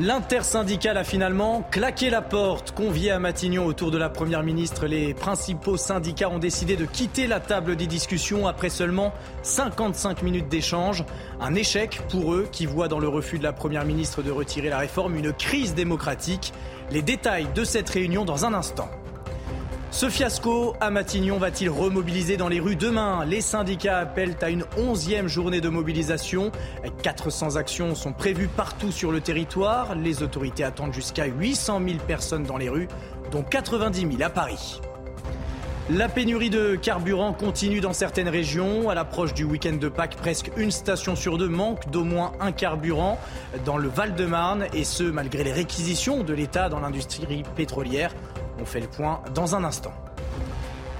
L'intersyndicale a finalement claqué la porte. Convié à Matignon autour de la première ministre, les principaux syndicats ont décidé de quitter la table des discussions après seulement 55 minutes d'échange. Un échec pour eux qui voient dans le refus de la première ministre de retirer la réforme une crise démocratique. Les détails de cette réunion dans un instant. Ce fiasco à Matignon va-t-il remobiliser dans les rues demain? Les syndicats appellent à une onzième journée de mobilisation. 400 actions sont prévues partout sur le territoire. Les autorités attendent jusqu'à 800 000 personnes dans les rues, dont 90 000 à Paris. La pénurie de carburant continue dans certaines régions. À l'approche du week-end de Pâques, presque une station sur deux manque d'au moins un carburant dans le Val-de-Marne, et ce malgré les réquisitions de l'État dans l'industrie pétrolière. On fait le point dans un instant.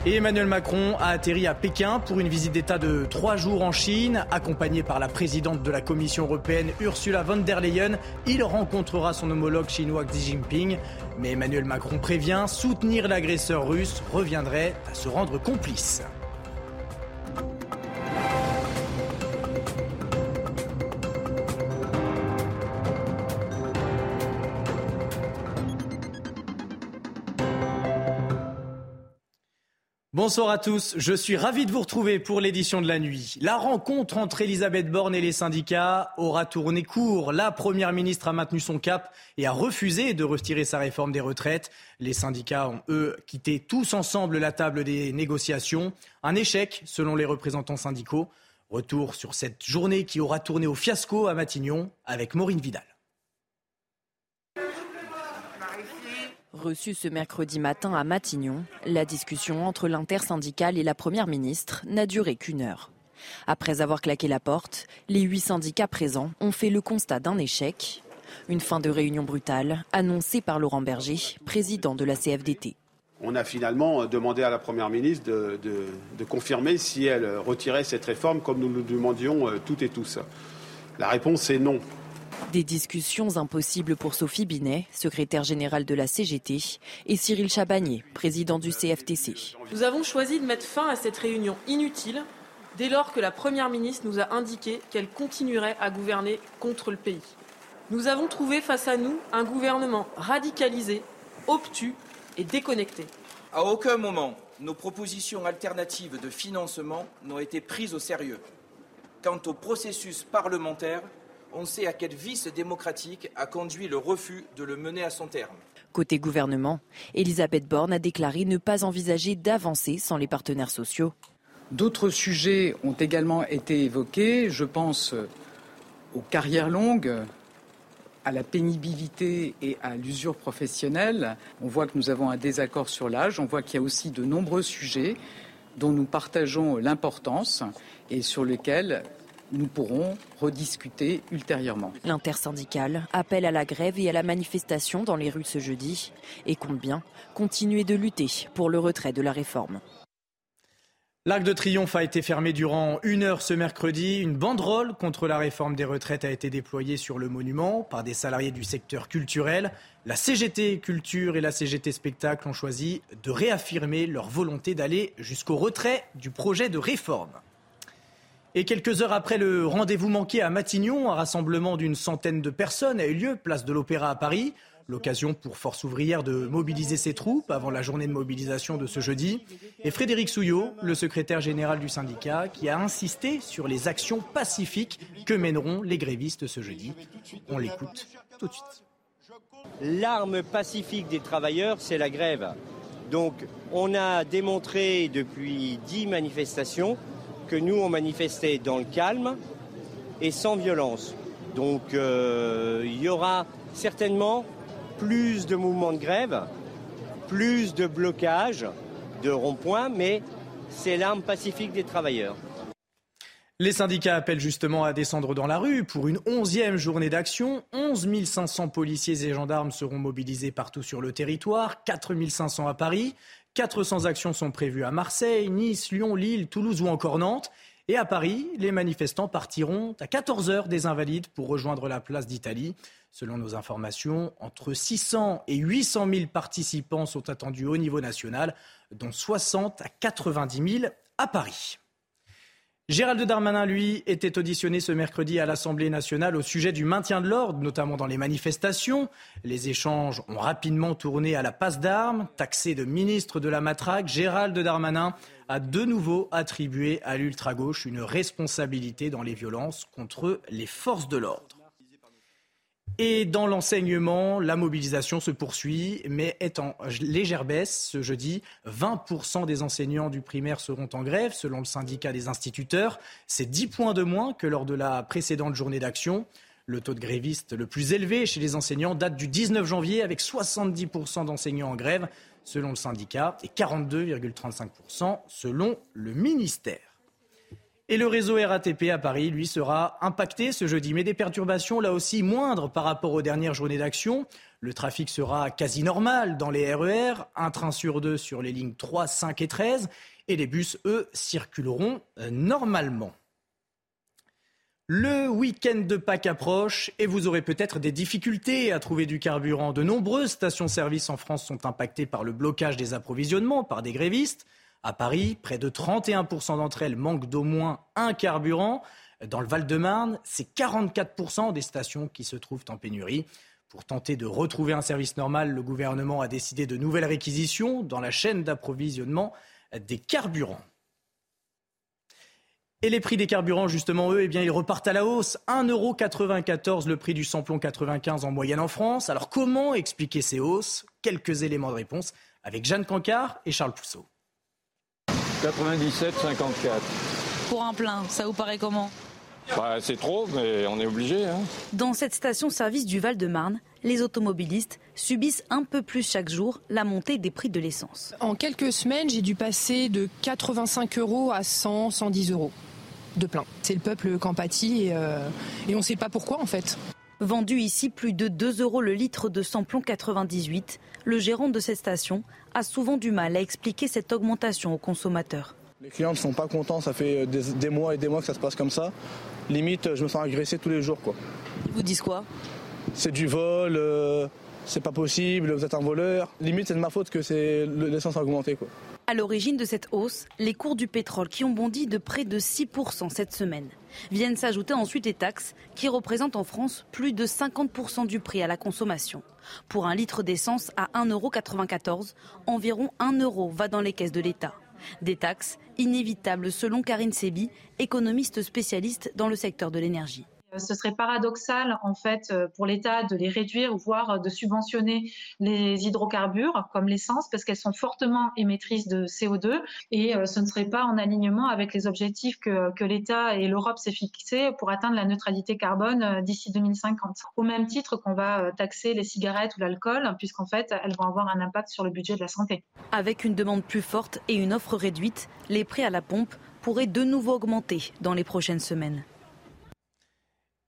Et Emmanuel Macron a atterri à Pékin pour une visite d'État de trois jours en Chine. Accompagné par la présidente de la Commission européenne Ursula von der Leyen, il rencontrera son homologue chinois Xi Jinping. Mais Emmanuel Macron prévient, soutenir l'agresseur russe reviendrait à se rendre complice. Bonsoir à tous, je suis ravi de vous retrouver pour l'édition de la nuit. La rencontre entre Elisabeth Borne et les syndicats aura tourné court. La Première ministre a maintenu son cap et a refusé de retirer sa réforme des retraites. Les syndicats ont, eux, quitté tous ensemble la table des négociations. Un échec, selon les représentants syndicaux. Retour sur cette journée qui aura tourné au fiasco à Matignon avec Maureen Vidal. Reçue ce mercredi matin à Matignon, la discussion entre l'intersyndicale et la Première ministre n'a duré qu'une heure. Après avoir claqué la porte, les huit syndicats présents ont fait le constat d'un échec. Une fin de réunion brutale annoncée par Laurent Berger, président de la CFDT. On a finalement demandé à la Première ministre de, confirmer si elle retirait cette réforme comme nous nous demandions euh, toutes et tous. La réponse est non. Des discussions impossibles pour Sophie Binet, secrétaire générale de la CGT, et Cyril Chabagnier, président du CFTC. Nous avons choisi de mettre fin à cette réunion inutile dès lors que la Première ministre nous a indiqué qu'elle continuerait à gouverner contre le pays. Nous avons trouvé face à nous un gouvernement radicalisé, obtus et déconnecté. À aucun moment, nos propositions alternatives de financement n'ont été prises au sérieux. Quant au processus parlementaire, on sait à quel vice démocratique a conduit le refus de le mener à son terme. Côté gouvernement, Elisabeth Borne a déclaré ne pas envisager d'avancer sans les partenaires sociaux. D'autres sujets ont également été évoqués. Je pense aux carrières longues, à la pénibilité et à l'usure professionnelle. On voit que nous avons un désaccord sur l'âge. On voit qu'il y a aussi de nombreux sujets dont nous partageons l'importance et sur lesquels nous pourrons rediscuter ultérieurement. L'intersyndicale appelle à la grève et à la manifestation dans les rues ce jeudi et compte bien continuer de lutter pour le retrait de la réforme. L'Arc de Triomphe a été fermé durant une heure ce mercredi. Une banderole contre la réforme des retraites a été déployée sur le monument par des salariés du secteur culturel. La CGT Culture et la CGT Spectacle ont choisi de réaffirmer leur volonté d'aller jusqu'au retrait du projet de réforme. Et quelques heures après le rendez-vous manqué à Matignon, un rassemblement d'une centaine de personnes a eu lieu, place de l'Opéra à Paris. L'occasion pour Force ouvrière de mobiliser ses troupes avant la journée de mobilisation de ce jeudi. Et Frédéric Souillot, le secrétaire général du syndicat, qui a insisté sur les actions pacifiques que mèneront les grévistes ce jeudi. On l'écoute tout de suite. L'arme pacifique des travailleurs, c'est la grève. Donc on a démontré depuis dix manifestations que nous, on manifestait dans le calme et sans violence. Donc euh, il y aura certainement plus de mouvements de grève, plus de blocages, de ronds-points, mais c'est l'arme pacifique des travailleurs. Les syndicats appellent justement à descendre dans la rue pour une onzième journée d'action. 11 500 policiers et gendarmes seront mobilisés partout sur le territoire, 4 500 à Paris. 400 actions sont prévues à Marseille, Nice, Lyon, Lille, Toulouse ou encore Nantes. Et à Paris, les manifestants partiront à 14h des Invalides pour rejoindre la place d'Italie. Selon nos informations, entre 600 et 800 000 participants sont attendus au niveau national, dont 60 à 90 000 à Paris. Gérald Darmanin, lui, était auditionné ce mercredi à l'Assemblée nationale au sujet du maintien de l'ordre, notamment dans les manifestations. Les échanges ont rapidement tourné à la passe d'armes. Taxé de ministre de la matraque, Gérald Darmanin a de nouveau attribué à l'ultra-gauche une responsabilité dans les violences contre les forces de l'ordre. Et dans l'enseignement, la mobilisation se poursuit, mais est en légère baisse. Ce jeudi, 20% des enseignants du primaire seront en grève, selon le syndicat des instituteurs. C'est 10 points de moins que lors de la précédente journée d'action. Le taux de grévistes le plus élevé chez les enseignants date du 19 janvier, avec 70% d'enseignants en grève, selon le syndicat, et 42,35% selon le ministère. Et le réseau RATP à Paris, lui, sera impacté ce jeudi, mais des perturbations là aussi moindres par rapport aux dernières journées d'action. Le trafic sera quasi normal dans les RER, e un train sur deux sur les lignes 3, 5 et 13, et les bus, eux, circuleront euh, normalement. Le week-end de Pâques approche et vous aurez peut-être des difficultés à trouver du carburant. De nombreuses stations-service en France sont impactées par le blocage des approvisionnements par des grévistes. À Paris, près de 31% d'entre elles manquent d'au moins un carburant. Dans le Val-de-Marne, c'est 44% des stations qui se trouvent en pénurie. Pour tenter de retrouver un service normal, le gouvernement a décidé de nouvelles réquisitions dans la chaîne d'approvisionnement des carburants. Et les prix des carburants, justement, eux, eh ils repartent à la hausse. 1,94€ le prix du samplon 95 en moyenne en France. Alors comment expliquer ces hausses? Quelques éléments de réponse avec Jeanne Cancard et Charles Pousseau. 97, 54. Pour un plein, ça vous paraît comment? Bah, C'est trop, mais on est obligé. Hein. Dans cette station-service du Val-de-Marne, les automobilistes subissent un peu plus chaque jour la montée des prix de l'essence. En quelques semaines, j'ai dû passer de 85 euros à 100, 110 euros de plein. C'est le peuple qui en pâtit et, euh, et on ne sait pas pourquoi en fait. Vendu ici plus de 2 euros le litre de samplon 98, le gérant de cette station a souvent du mal à expliquer cette augmentation aux consommateurs. Les clients ne sont pas contents, ça fait des, mois et des mois que ça se passe comme ça. Limite, je me sens agressé tous les jours. Quoi. Ils vous disent quoi? C'est du vol, euh, c'est pas possible, vous êtes un voleur. Limite, c'est de ma faute que l'essence a augmenté. Quoi. À l'origine de cette hausse, les cours du pétrole qui ont bondi de près de 6% cette semaine. Viennent s'ajouter ensuite les taxes qui représentent en France plus de 50% du prix à la consommation. Pour un litre d'essence à 1,94€, environ 1 euro va dans les caisses de l'État. Des taxes inévitables selon Karine Sebi, économiste spécialiste dans le secteur de l'énergie. Euh, ce serait paradoxal en fait euh, pour l'État de les réduire, voire euh, de subventionner les hydrocarbures comme l'essence parce qu'elles sont fortement émettrices de CO2 et ce ne serait pas en alignement avec les objectifs que, que l'État et l'Europe s'est fixés pour atteindre la neutralité carbone d'ici 2050. Au même titre qu'on va taxer les cigarettes ou l'alcool puisqu'en fait elles vont avoir un impact sur le budget de la santé. Avec une demande plus forte et une offre réduite, les prix à la pompe pourraient de nouveau augmenter dans les prochaines semaines.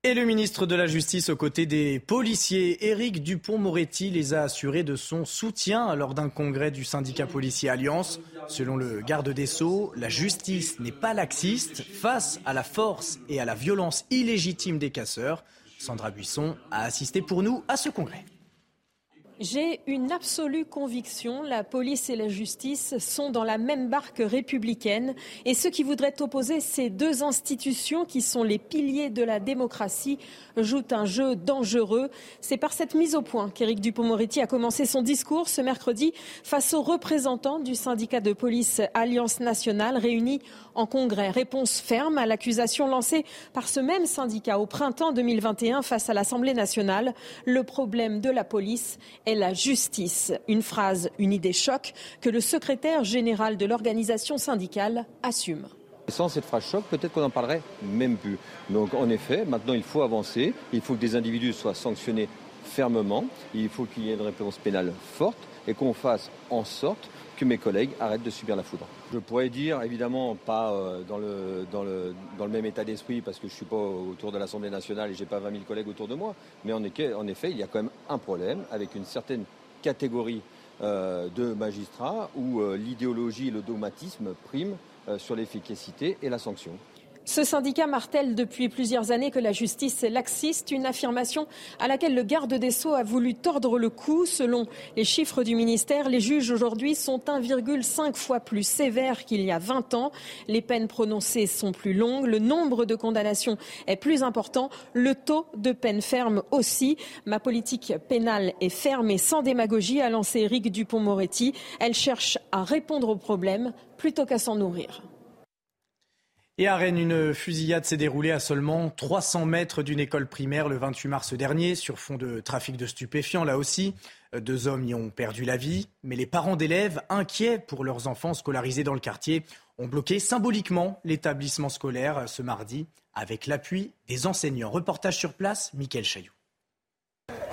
Et le ministre de la Justice aux côtés des policiers, Éric Dupont-Moretti, les a assurés de son soutien lors d'un congrès du syndicat policier Alliance. Selon le garde des Sceaux, la justice n'est pas laxiste face à la force et à la violence illégitime des casseurs. Sandra Buisson a assisté pour nous à ce congrès. J'ai une absolue conviction, la police et la justice sont dans la même barque républicaine et ceux qui voudraient opposer ces deux institutions qui sont les piliers de la démocratie jouent un jeu dangereux. C'est par cette mise au point qu'Éric Dupond-Moretti a commencé son discours ce mercredi face aux représentants du syndicat de police Alliance nationale réunis en congrès. Réponse ferme à l'accusation lancée par ce même syndicat au printemps 2021 face à l'Assemblée nationale. Le problème de la police est la justice. Une phrase, une idée choc que le secrétaire général de l'organisation syndicale assume. Sans cette phrase choc, peut-être qu'on n'en parlerait même plus. Donc en effet, maintenant il faut avancer, il faut que des individus soient sanctionnés fermement, il faut qu'il y ait une réponse pénale forte et qu'on fasse en sorte que mes collègues arrêtent de subir la foudre. Je pourrais dire, évidemment, pas euh, dans le, même état d'esprit, parce que je ne suis pas autour de l'Assemblée nationale et je n'ai pas 20 000 collègues autour de moi, mais en effet, il y a quand même un problème avec une certaine catégorie euh, de magistrats où euh, l'idéologie et le dogmatisme priment sur l'efficacité et la sanction. Ce syndicat martèle depuis plusieurs années que la justice est laxiste, une affirmation à laquelle le garde des Sceaux a voulu tordre le cou. Selon les chiffres du ministère, les juges aujourd'hui sont 1,5 fois plus sévères qu'il y a 20 ans. Les peines prononcées sont plus longues, le nombre de condamnations est plus important, le taux de peine ferme aussi. Ma politique pénale est ferme et sans démagogie, a lancé Eric Dupont-Moretti. Elle cherche à répondre aux problèmes plutôt qu'à s'en nourrir. Et à Rennes, une fusillade s'est déroulée à seulement 300 mètres d'une école primaire le 28 mars dernier, sur fond de trafic de stupéfiants là aussi. Deux hommes y ont perdu la vie, mais les parents d'élèves, inquiets pour leurs enfants scolarisés dans le quartier, ont bloqué symboliquement l'établissement scolaire ce mardi avec l'appui des enseignants. Reportage sur place, Mickaël Chailloux.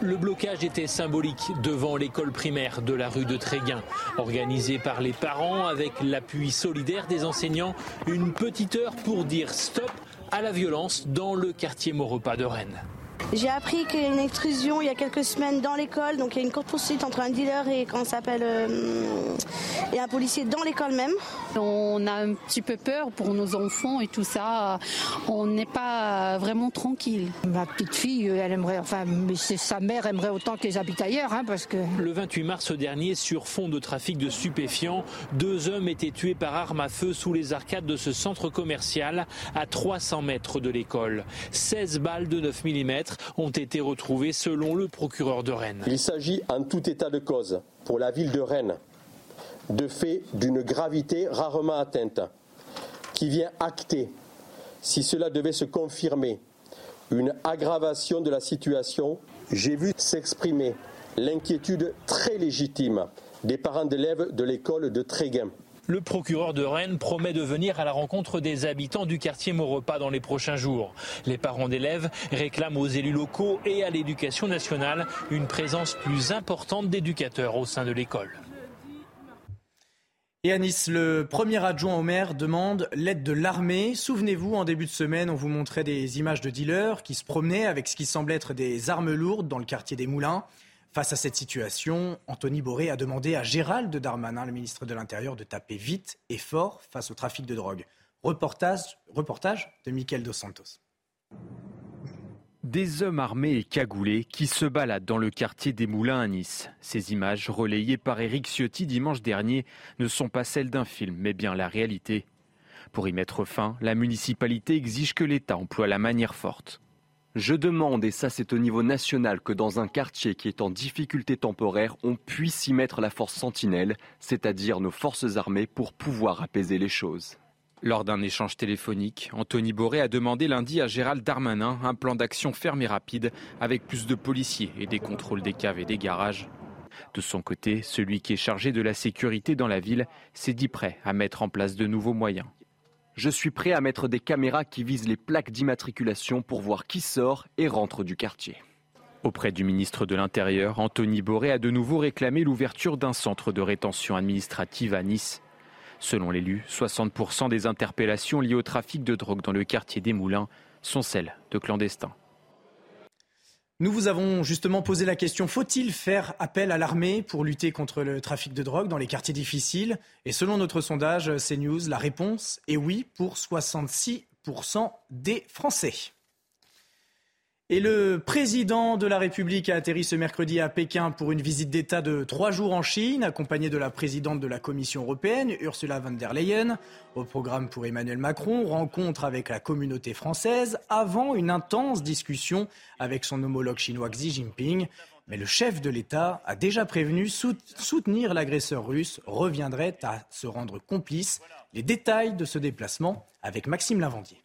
Le blocage était symbolique devant l'école primaire de la rue de Tréguin. Organisé par les parents avec l'appui solidaire des enseignants, une petite heure pour dire stop à la violence dans le quartier Maurepas de Rennes. J'ai appris qu'il y a une extrusion il y a quelques semaines dans l'école, donc il y a une courte poursuite entre un dealer et comment s'appelle euh, et un policier dans l'école même. On a un petit peu peur pour nos enfants et tout ça. On n'est pas vraiment tranquille. Ma petite fille, elle aimerait, enfin, sa mère aimerait autant qu'elle habite ailleurs, hein, parce que. Le 28 mars dernier, sur fond de trafic de stupéfiants, deux hommes étaient tués par arme à feu sous les arcades de ce centre commercial à 300 mètres de l'école. 16 balles de 9 mm ont été retrouvés selon le procureur de Rennes. Il s'agit en tout état de cause pour la ville de Rennes de faits d'une gravité rarement atteinte qui vient acter, si cela devait se confirmer, une aggravation de la situation. J'ai vu s'exprimer l'inquiétude très légitime des parents d'élèves de l'école de Tréguin. Le procureur de Rennes promet de venir à la rencontre des habitants du quartier Maurepas dans les prochains jours. Les parents d'élèves réclament aux élus locaux et à l'éducation nationale une présence plus importante d'éducateurs au sein de l'école. Et à Nice, le premier adjoint au maire demande l'aide de l'armée. Souvenez-vous, en début de semaine, on vous montrait des images de dealers qui se promenaient avec ce qui semble être des armes lourdes dans le quartier des Moulins. Face à cette situation, Anthony Boré a demandé à Gérald Darmanin, le ministre de l'Intérieur, de taper vite et fort face au trafic de drogue. Reportage, de Michael Dos Santos. Des hommes armés et cagoulés qui se baladent dans le quartier des Moulins à Nice. Ces images, relayées par Éric Ciotti dimanche dernier, ne sont pas celles d'un film, mais bien la réalité. Pour y mettre fin, la municipalité exige que l'État emploie la manière forte. Je demande, et ça c'est au niveau national, que dans un quartier qui est en difficulté temporaire, on puisse y mettre la force sentinelle, c'est-à-dire nos forces armées, pour pouvoir apaiser les choses. Lors d'un échange téléphonique, Anthony Boré a demandé lundi à Gérald Darmanin un plan d'action ferme et rapide avec plus de policiers et des contrôles des caves et des garages. De son côté, celui qui est chargé de la sécurité dans la ville s'est dit prêt à mettre en place de nouveaux moyens. Je suis prêt à mettre des caméras qui visent les plaques d'immatriculation pour voir qui sort et rentre du quartier. Auprès du ministre de l'Intérieur, Anthony Boré a de nouveau réclamé l'ouverture d'un centre de rétention administrative à Nice. Selon l'élu, 60% des interpellations liées au trafic de drogue dans le quartier des Moulins sont celles de clandestins. Nous vous avons justement posé la question, faut-il faire appel à l'armée pour lutter contre le trafic de drogue dans les quartiers difficiles? Et selon notre sondage CNews, la réponse est oui pour 66% des Français. Et le président de la République a atterri ce mercredi à Pékin pour une visite d'État de trois jours en Chine, accompagné de la présidente de la Commission européenne, Ursula von der Leyen. Au programme pour Emmanuel Macron, rencontre avec la communauté française avant une intense discussion avec son homologue chinois Xi Jinping. Mais le chef de l'État a déjà prévenu soutenir l'agresseur russe reviendrait à se rendre complice. Les détails de ce déplacement avec Maxime Lavandier.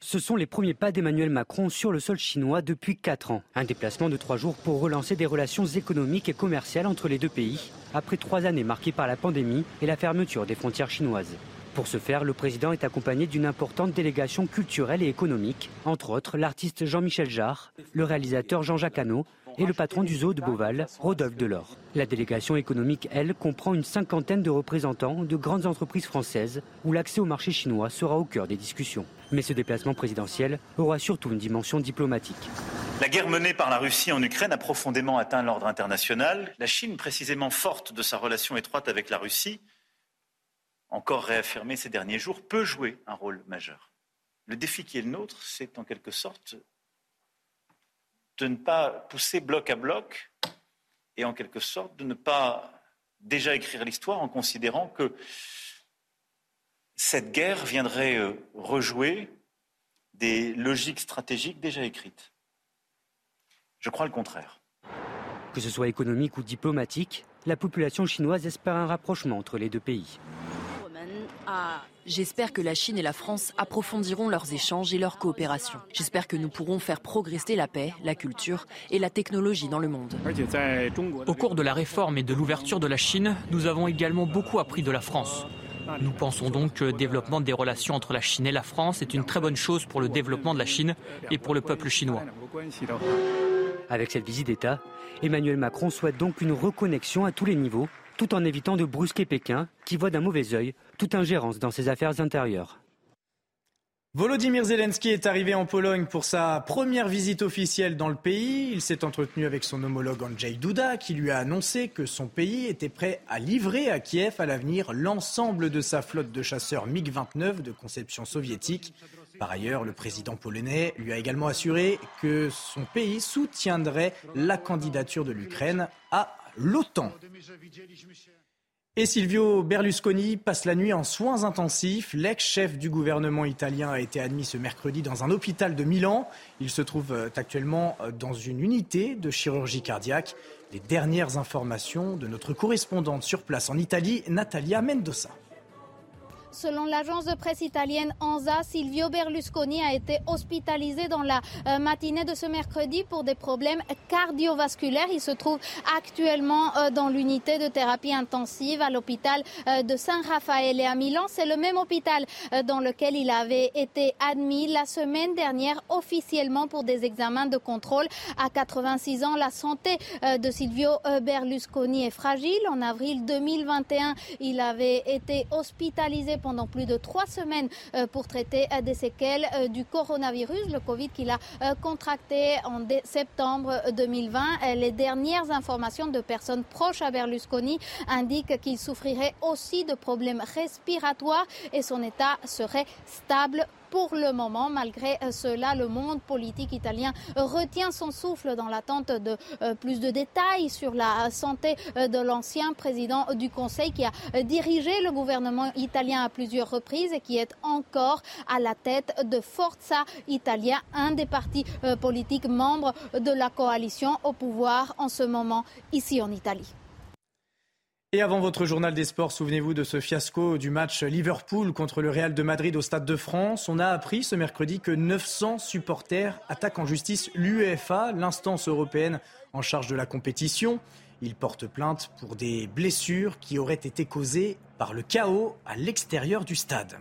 Ce sont les premiers pas d'Emmanuel Macron sur le sol chinois depuis 4 ans. Un déplacement de 3 jours pour relancer des relations économiques et commerciales entre les deux pays, après 3 années marquées par la pandémie et la fermeture des frontières chinoises. Pour ce faire, le président est accompagné d'une importante délégation culturelle et économique, entre autres l'artiste Jean-Michel Jarre, le réalisateur Jean-Jacques Hano et le patron du zoo de Beauval, Rodolphe Delors. La délégation économique, elle, comprend une cinquantaine de représentants de grandes entreprises françaises où l'accès au marché chinois sera au cœur des discussions. Mais ce déplacement présidentiel aura surtout une dimension diplomatique. La guerre menée par la Russie en Ukraine a profondément atteint l'ordre international. La Chine, précisément forte de sa relation étroite avec la Russie, encore réaffirmée ces derniers jours, peut jouer un rôle majeur. Le défi qui est le nôtre, c'est en quelque sorte de ne pas pousser bloc à bloc et en quelque sorte de ne pas déjà écrire l'histoire en considérant que cette guerre viendrait euh, rejouer des logiques stratégiques déjà écrites. Je crois le contraire. Que ce soit économique ou diplomatique, la population chinoise espère un rapprochement entre les deux pays. J'espère que la Chine et la France approfondiront leurs échanges et leur coopération. J'espère que nous pourrons faire progresser la paix, la culture et la technologie dans le monde. Au cours de la réforme et de l'ouverture de la Chine, nous avons également beaucoup appris de la France. Nous pensons donc que le développement des relations entre la Chine et la France est une très bonne chose pour le développement de la Chine et pour le peuple chinois. Avec cette visite d'État, Emmanuel Macron souhaite donc une reconnexion à tous les niveaux, tout en évitant de brusquer Pékin, qui voit d'un mauvais œil toute ingérence dans ses affaires intérieures. Volodymyr Zelensky est arrivé en Pologne pour sa première visite officielle dans le pays. Il s'est entretenu avec son homologue Andrzej Duda qui lui a annoncé que son pays était prêt à livrer à Kiev à l'avenir l'ensemble de sa flotte de chasseurs MiG-29 de conception soviétique. Par ailleurs, le président polonais lui a également assuré que son pays soutiendrait la candidature de l'Ukraine à l'OTAN. Et Silvio Berlusconi passe la nuit en soins intensifs. L'ex-chef du gouvernement italien a été admis ce mercredi dans un hôpital de Milan. Il se trouve euh, actuellement euh, dans une unité de chirurgie cardiaque. Les dernières informations de notre correspondante sur place en Italie, Natalia Mendoza. Selon l'agence de presse italienne ANSA, Silvio Berlusconi a été hospitalisé dans la euh, matinée de ce mercredi pour des problèmes cardiovasculaires. Il se trouve actuellement euh, dans l'unité de thérapie intensive à l'hôpital euh, de San Rafael et à Milan. C'est le même hôpital dans lequel il avait été admis la semaine dernière officiellement pour des examens de contrôle. À 86 ans, la santé de Silvio Berlusconi est fragile. En avril 2021, il avait été hospitalisé pendant plus de trois semaines euh, pour traiter euh, des séquelles euh, du coronavirus, le Covid qu'il a contracté en septembre 2020. Les dernières informations de personnes proches à Berlusconi indiquent qu'il souffrirait aussi de problèmes respiratoires et son état serait stable pour le moment, malgré euh, cela, le monde politique italien retient son souffle dans l'attente de euh, plus de détails sur la santé euh, de l'ancien président du Conseil qui a dirigé le gouvernement italien à plusieurs reprises et qui est encore à la tête de Forza Italia, un des partis politiques membres de la coalition au pouvoir en ce moment ici en Italie. Et avant votre journal des sports, souvenez-vous de ce fiasco du match Liverpool contre le Real de Madrid au Stade de France. On a appris ce mercredi que 900 supporters attaquent en justice l'UEFA, l'instance européenne en charge de la compétition. Ils portent plainte pour des blessures qui auraient été causées par le chaos à l'extérieur du stade.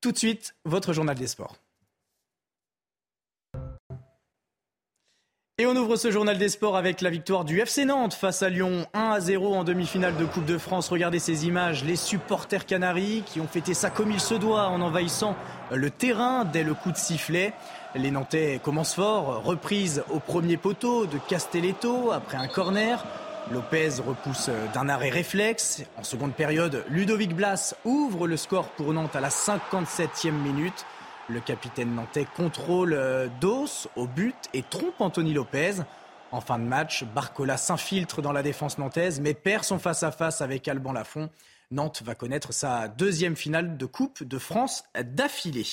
Tout de suite, votre journal des sports. Et on ouvre ce journal des sports avec la victoire du FC Nantes face à Lyon 1 à 0 en demi-finale de Coupe de France. Regardez ces images, les supporters canaris qui ont fêté ça comme il se doit en envahissant le terrain dès le coup de sifflet. Les Nantais commencent fort, reprise au premier poteau de Castelletto après un corner. Lopez repousse d'un arrêt réflexe. En seconde période, Ludovic Blas ouvre le score pour Nantes à la 57e minute. Le capitaine nantais contrôle euh, Dos au but et trompe Anthony Lopez. En fin de match, Barcola s'infiltre dans la défense nantaise mais perd son face-à-face avec Alban Lafont. Nantes va connaître sa deuxième finale de Coupe de France d'affilée.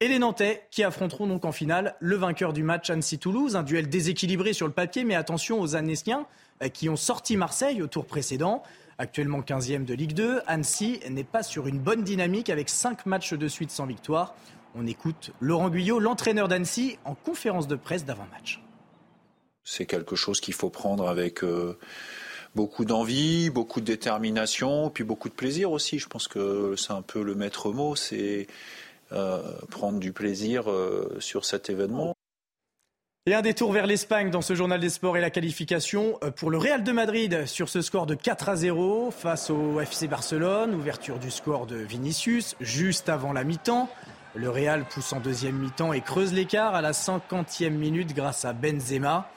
Et les Nantais qui affronteront donc en finale le vainqueur du match Annecy-Toulouse, un duel déséquilibré sur le papier, mais attention aux Annéciens qui ont sorti Marseille au tour précédent. Actuellement 15e de Ligue 2, Annecy n'est pas sur une bonne dynamique avec 5 matchs de suite sans victoire. On écoute Laurent Guyot, l'entraîneur d'Annecy, en conférence de presse d'avant-match. C'est quelque chose qu'il faut prendre avec euh, beaucoup d'envie, beaucoup de détermination, puis beaucoup de plaisir aussi. Je pense que c'est un peu le maître mot, c'est euh, prendre du plaisir euh, sur cet événement. Et un détour vers l'Espagne dans ce journal des sports et la qualification euh, pour le Real de Madrid sur ce score de 4 à 0 face au FC Barcelone. Ouverture du score de Vinicius juste avant la mi-temps. Le Real pousse en deuxième mi-temps et creuse l'écart à la 50e minute grâce à Benzema.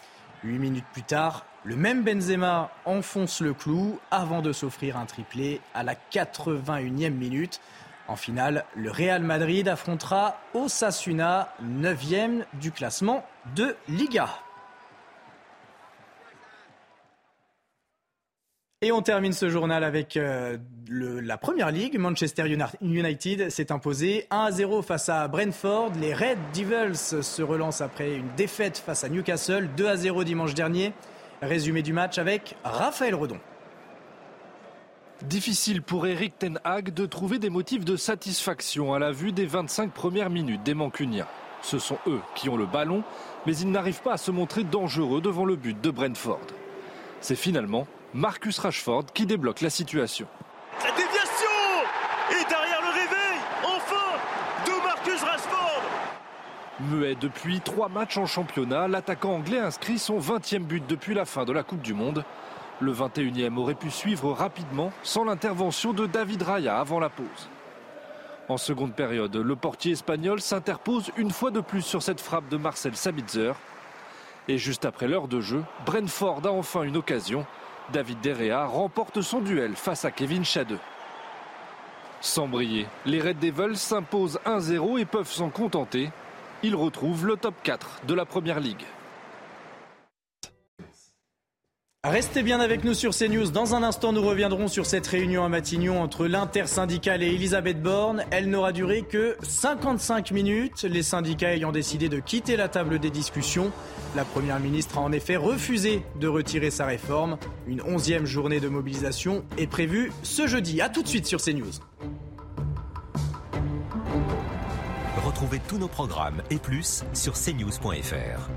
Huit minutes plus tard, le même Benzema enfonce le clou avant de s'offrir un triplé à la 81e minute. En finale, le Real Madrid affrontera Osasuna, 9e du classement de Liga. Et on termine ce journal avec euh, la première ligue. Manchester United s'est imposé 1 0 face à Brentford. Les Red Devils se relancent après une défaite face à Newcastle 2 à 0 dimanche dernier. Résumé du match avec Raphaël Redon. Difficile pour Eric Ten Hag de trouver des motifs de satisfaction à la vue des 25 premières minutes des Mancuniens. Ce sont eux qui ont le ballon, mais ils n'arrivent pas à se montrer dangereux devant le but de Brentford. C'est finalement Marcus Rashford qui débloque la situation. La déviation Et derrière le réveil, enfin, de Marcus Rashford Muet depuis trois matchs en championnat, l'attaquant anglais inscrit son 20e but depuis la fin de la Coupe du Monde. Le 21e aurait pu suivre rapidement sans l'intervention de David Raya avant la pause. En seconde période, le portier espagnol s'interpose une fois de plus sur cette frappe de Marcel Sabitzer. Et juste après l'heure de jeu, Brentford a enfin une occasion. David Derrea remporte son duel face à Kevin Schade. Sans briller, les Red Devils s'imposent 1-0 et peuvent s'en contenter. Ils retrouvent le top 4 de la Première Ligue. Restez bien avec nous sur CNews. Dans un instant, nous reviendrons sur cette réunion à Matignon entre l'intersyndicale et Elisabeth Borne. Elle n'aura duré que 55 minutes, les syndicats ayant décidé de quitter la table des discussions. La Première ministre a en effet refusé de retirer sa réforme. Une onzième journée de mobilisation est prévue ce jeudi. A tout de suite sur CNews. Retrouvez tous nos programmes et plus sur cnews.fr.